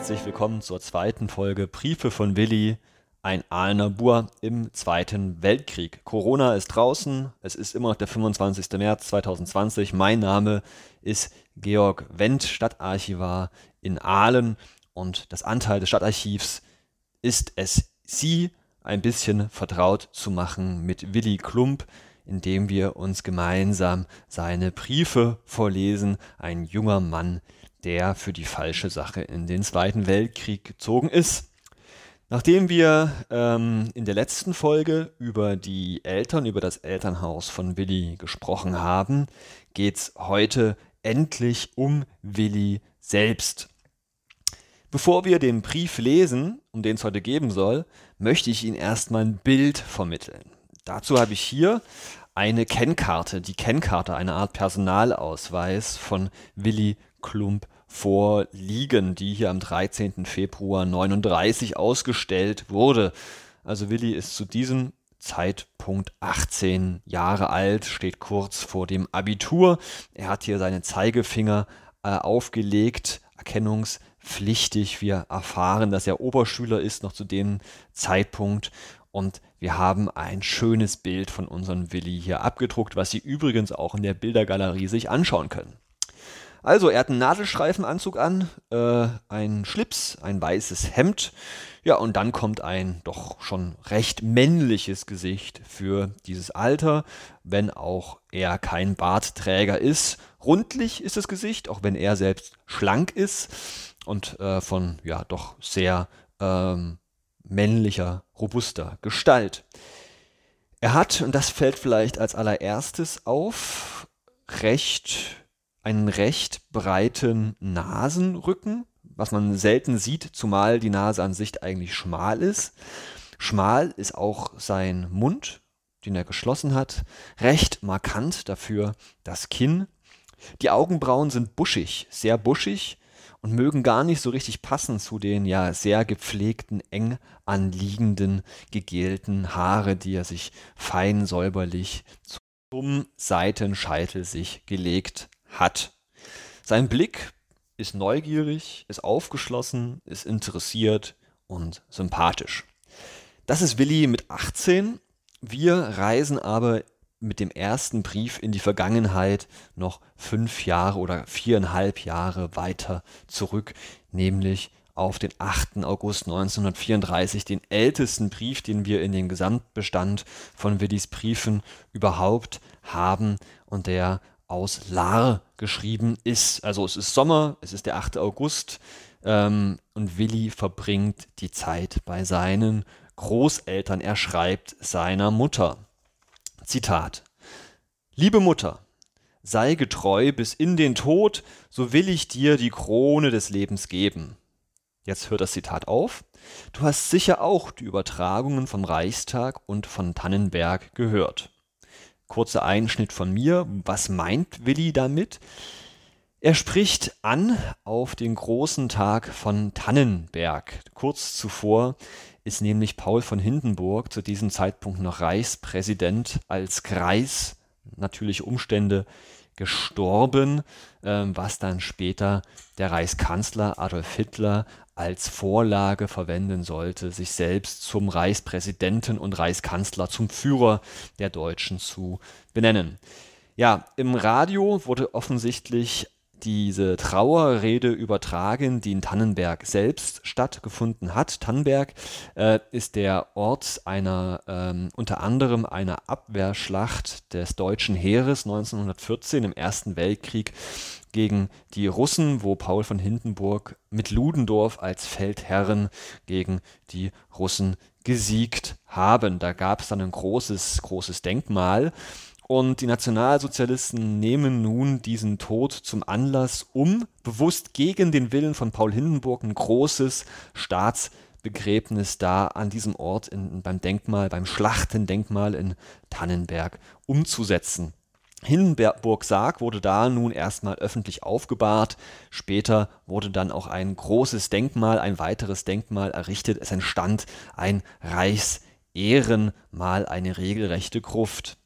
Herzlich willkommen zur zweiten Folge Briefe von Willi, ein Aalener Bur im Zweiten Weltkrieg. Corona ist draußen, es ist immer noch der 25. März 2020. Mein Name ist Georg Wendt, Stadtarchivar in Aalen und das Anteil des Stadtarchivs ist es, Sie ein bisschen vertraut zu machen mit Willi Klump, indem wir uns gemeinsam seine Briefe vorlesen. Ein junger Mann, der für die falsche Sache in den Zweiten Weltkrieg gezogen ist. Nachdem wir ähm, in der letzten Folge über die Eltern, über das Elternhaus von Willi gesprochen haben, geht es heute endlich um Willi selbst. Bevor wir den Brief lesen, um den es heute geben soll, möchte ich Ihnen erstmal ein Bild vermitteln. Dazu habe ich hier eine Kennkarte, die Kennkarte, eine Art Personalausweis von Willi Klump vorliegen, die hier am 13. Februar 39 ausgestellt wurde. Also Willi ist zu diesem Zeitpunkt 18 Jahre alt, steht kurz vor dem Abitur. Er hat hier seine Zeigefinger äh, aufgelegt, erkennungspflichtig. Wir erfahren, dass er Oberschüler ist noch zu dem Zeitpunkt und wir haben ein schönes Bild von unserem Willi hier abgedruckt, was Sie übrigens auch in der Bildergalerie sich anschauen können. Also, er hat einen Nadelstreifenanzug an, äh, einen Schlips, ein weißes Hemd. Ja, und dann kommt ein doch schon recht männliches Gesicht für dieses Alter, wenn auch er kein Bartträger ist. Rundlich ist das Gesicht, auch wenn er selbst schlank ist und äh, von ja doch sehr ähm, männlicher, robuster Gestalt. Er hat, und das fällt vielleicht als allererstes auf, recht, einen recht breiten Nasenrücken, was man selten sieht, zumal die Nase an sich eigentlich schmal ist. Schmal ist auch sein Mund, den er geschlossen hat, recht markant dafür das Kinn. Die Augenbrauen sind buschig, sehr buschig, und mögen gar nicht so richtig passen zu den ja sehr gepflegten, eng anliegenden, gegelten Haare, die er sich fein säuberlich zum Seitenscheitel sich gelegt hat. Sein Blick ist neugierig, ist aufgeschlossen, ist interessiert und sympathisch. Das ist Willi mit 18. Wir reisen aber mit dem ersten Brief in die Vergangenheit noch fünf Jahre oder viereinhalb Jahre weiter zurück, nämlich auf den 8. August 1934, den ältesten Brief, den wir in den Gesamtbestand von Willis Briefen überhaupt haben und der aus Lahr geschrieben ist. Also es ist Sommer, es ist der 8. August ähm, und Willi verbringt die Zeit bei seinen Großeltern. Er schreibt seiner Mutter. Zitat Liebe Mutter, sei getreu bis in den Tod, so will ich dir die Krone des Lebens geben. Jetzt hört das Zitat auf. Du hast sicher auch die Übertragungen vom Reichstag und von Tannenberg gehört. Kurzer Einschnitt von mir. Was meint Willi damit? Er spricht an auf den großen Tag von Tannenberg. Kurz zuvor ist nämlich Paul von Hindenburg zu diesem Zeitpunkt noch Reichspräsident als Kreis, natürliche Umstände, gestorben, ähm, was dann später der Reichskanzler Adolf Hitler als Vorlage verwenden sollte, sich selbst zum Reichspräsidenten und Reichskanzler, zum Führer der Deutschen zu benennen. Ja, im Radio wurde offensichtlich diese Trauerrede übertragen, die in Tannenberg selbst stattgefunden hat. Tannenberg äh, ist der Ort einer ähm, unter anderem einer Abwehrschlacht des deutschen Heeres 1914 im Ersten Weltkrieg gegen die Russen, wo Paul von Hindenburg mit Ludendorff als Feldherren gegen die Russen gesiegt haben. Da gab es dann ein großes, großes Denkmal und die Nationalsozialisten nehmen nun diesen Tod zum Anlass, um bewusst gegen den Willen von Paul Hindenburg ein großes Staatsbegräbnis da an diesem Ort in, beim Denkmal, beim Schlachtendenkmal in Tannenberg umzusetzen. Hindenburg-Sarg wurde da nun erstmal öffentlich aufgebahrt. Später wurde dann auch ein großes Denkmal, ein weiteres Denkmal errichtet. Es entstand ein Reichsehrenmal, eine regelrechte Gruft.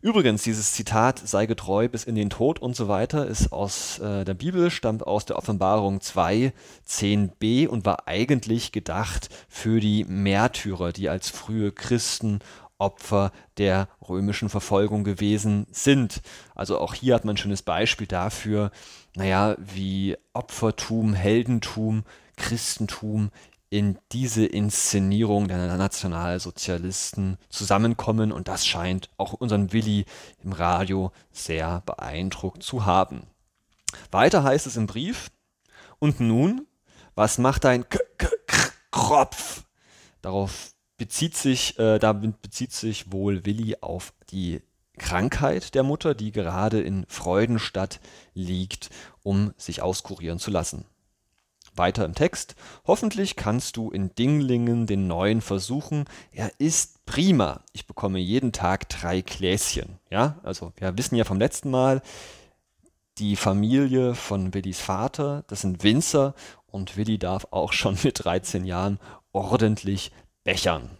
Übrigens, dieses Zitat sei getreu bis in den Tod und so weiter ist aus äh, der Bibel, stammt aus der Offenbarung 2, 10b und war eigentlich gedacht für die Märtyrer, die als frühe Christen Opfer der römischen Verfolgung gewesen sind. Also auch hier hat man ein schönes Beispiel dafür, naja, wie Opfertum, Heldentum, Christentum in diese Inszenierung der Nationalsozialisten zusammenkommen und das scheint auch unseren Willi im Radio sehr beeindruckt zu haben. Weiter heißt es im Brief, und nun, was macht dein K -K -K Kropf? Darauf bezieht sich, äh, damit bezieht sich wohl Willi auf die Krankheit der Mutter, die gerade in Freudenstadt liegt, um sich auskurieren zu lassen. Weiter im Text. Hoffentlich kannst du in Dinglingen den neuen versuchen. Er ist prima. Ich bekomme jeden Tag drei Gläschen. Ja, also wir wissen ja vom letzten Mal, die Familie von Willis Vater, das sind Winzer und Willi darf auch schon mit 13 Jahren ordentlich bechern.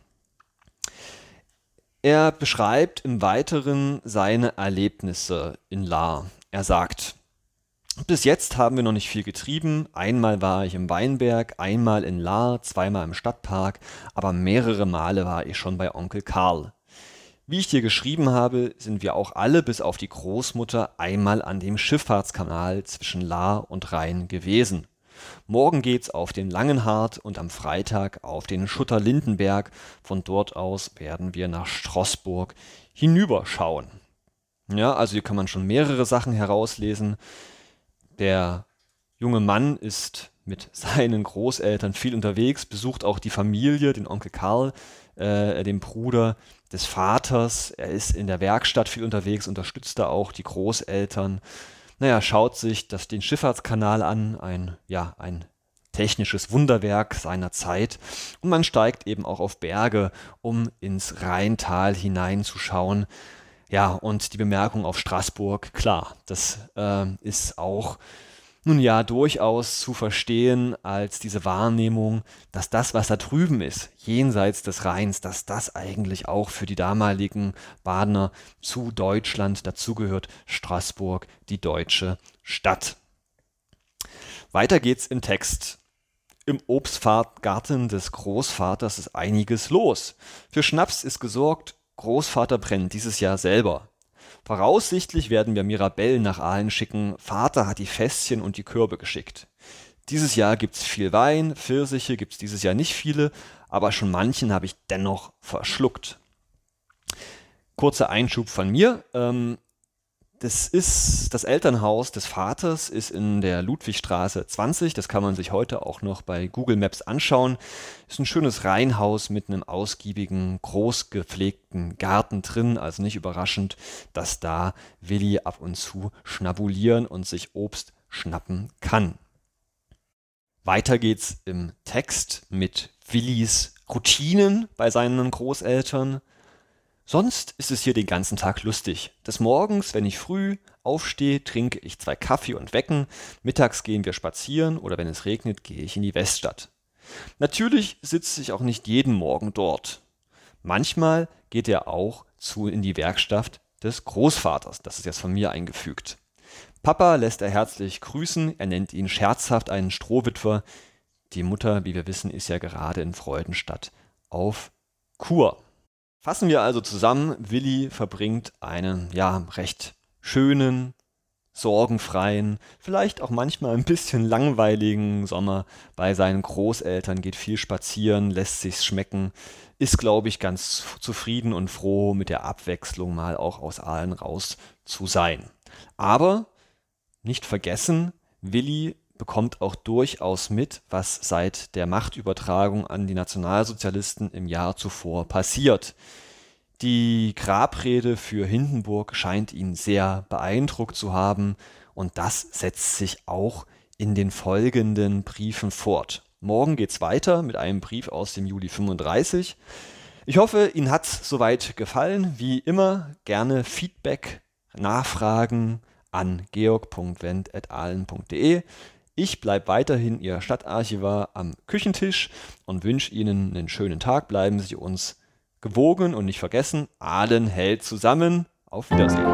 Er beschreibt im Weiteren seine Erlebnisse in La. Er sagt, bis jetzt haben wir noch nicht viel getrieben. Einmal war ich im Weinberg, einmal in Lahr, zweimal im Stadtpark, aber mehrere Male war ich schon bei Onkel Karl. Wie ich dir geschrieben habe, sind wir auch alle bis auf die Großmutter einmal an dem Schifffahrtskanal zwischen Lahr und Rhein gewesen. Morgen geht's auf den Langenhart und am Freitag auf den Schutter-Lindenberg. Von dort aus werden wir nach Straßburg hinüberschauen. Ja, also hier kann man schon mehrere Sachen herauslesen. Der junge Mann ist mit seinen Großeltern viel unterwegs, besucht auch die Familie, den Onkel Karl, äh, den Bruder des Vaters. Er ist in der Werkstatt viel unterwegs, unterstützt da auch die Großeltern. Naja, schaut sich das, den Schifffahrtskanal an, ein, ja, ein technisches Wunderwerk seiner Zeit. Und man steigt eben auch auf Berge, um ins Rheintal hineinzuschauen. Ja, und die Bemerkung auf Straßburg, klar, das äh, ist auch nun ja durchaus zu verstehen als diese Wahrnehmung, dass das, was da drüben ist, jenseits des Rheins, dass das eigentlich auch für die damaligen Badener zu Deutschland dazugehört. Straßburg, die deutsche Stadt. Weiter geht's im Text. Im Obstgarten des Großvaters ist einiges los. Für Schnaps ist gesorgt, Großvater brennt dieses Jahr selber. Voraussichtlich werden wir Mirabellen nach Aalen schicken. Vater hat die Fässchen und die Körbe geschickt. Dieses Jahr gibt's viel Wein, Pfirsiche gibt's dieses Jahr nicht viele, aber schon manchen habe ich dennoch verschluckt. Kurzer Einschub von mir. Ähm, das ist das Elternhaus des Vaters ist in der Ludwigstraße 20. Das kann man sich heute auch noch bei Google Maps anschauen. Ist ein schönes Reihenhaus mit einem ausgiebigen, groß gepflegten Garten drin. Also nicht überraschend, dass da Willi ab und zu schnabulieren und sich Obst schnappen kann. Weiter geht's im Text mit Willis Routinen bei seinen Großeltern. Sonst ist es hier den ganzen Tag lustig. Des Morgens, wenn ich früh aufstehe, trinke ich zwei Kaffee und Wecken, mittags gehen wir spazieren oder wenn es regnet, gehe ich in die Weststadt. Natürlich sitze ich auch nicht jeden Morgen dort. Manchmal geht er auch zu in die Werkstatt des Großvaters, das ist jetzt von mir eingefügt. Papa lässt er herzlich grüßen, er nennt ihn scherzhaft einen Strohwitwer. Die Mutter, wie wir wissen, ist ja gerade in Freudenstadt auf Kur. Fassen wir also zusammen, Willi verbringt einen ja recht schönen, sorgenfreien, vielleicht auch manchmal ein bisschen langweiligen Sommer bei seinen Großeltern, geht viel spazieren, lässt sich's schmecken, ist, glaube ich, ganz zufrieden und froh mit der Abwechslung mal auch aus Aalen raus zu sein. Aber nicht vergessen, Willi bekommt auch durchaus mit, was seit der Machtübertragung an die Nationalsozialisten im Jahr zuvor passiert. Die Grabrede für Hindenburg scheint ihn sehr beeindruckt zu haben und das setzt sich auch in den folgenden Briefen fort. Morgen geht's weiter mit einem Brief aus dem Juli 35. Ich hoffe, Ihnen hat's soweit gefallen. Wie immer gerne Feedback, Nachfragen an georg.wendt.ahlen.de. Ich bleibe weiterhin Ihr Stadtarchivar am Küchentisch und wünsche Ihnen einen schönen Tag. Bleiben Sie uns gewogen und nicht vergessen, Ahlen hält zusammen. Auf Wiedersehen.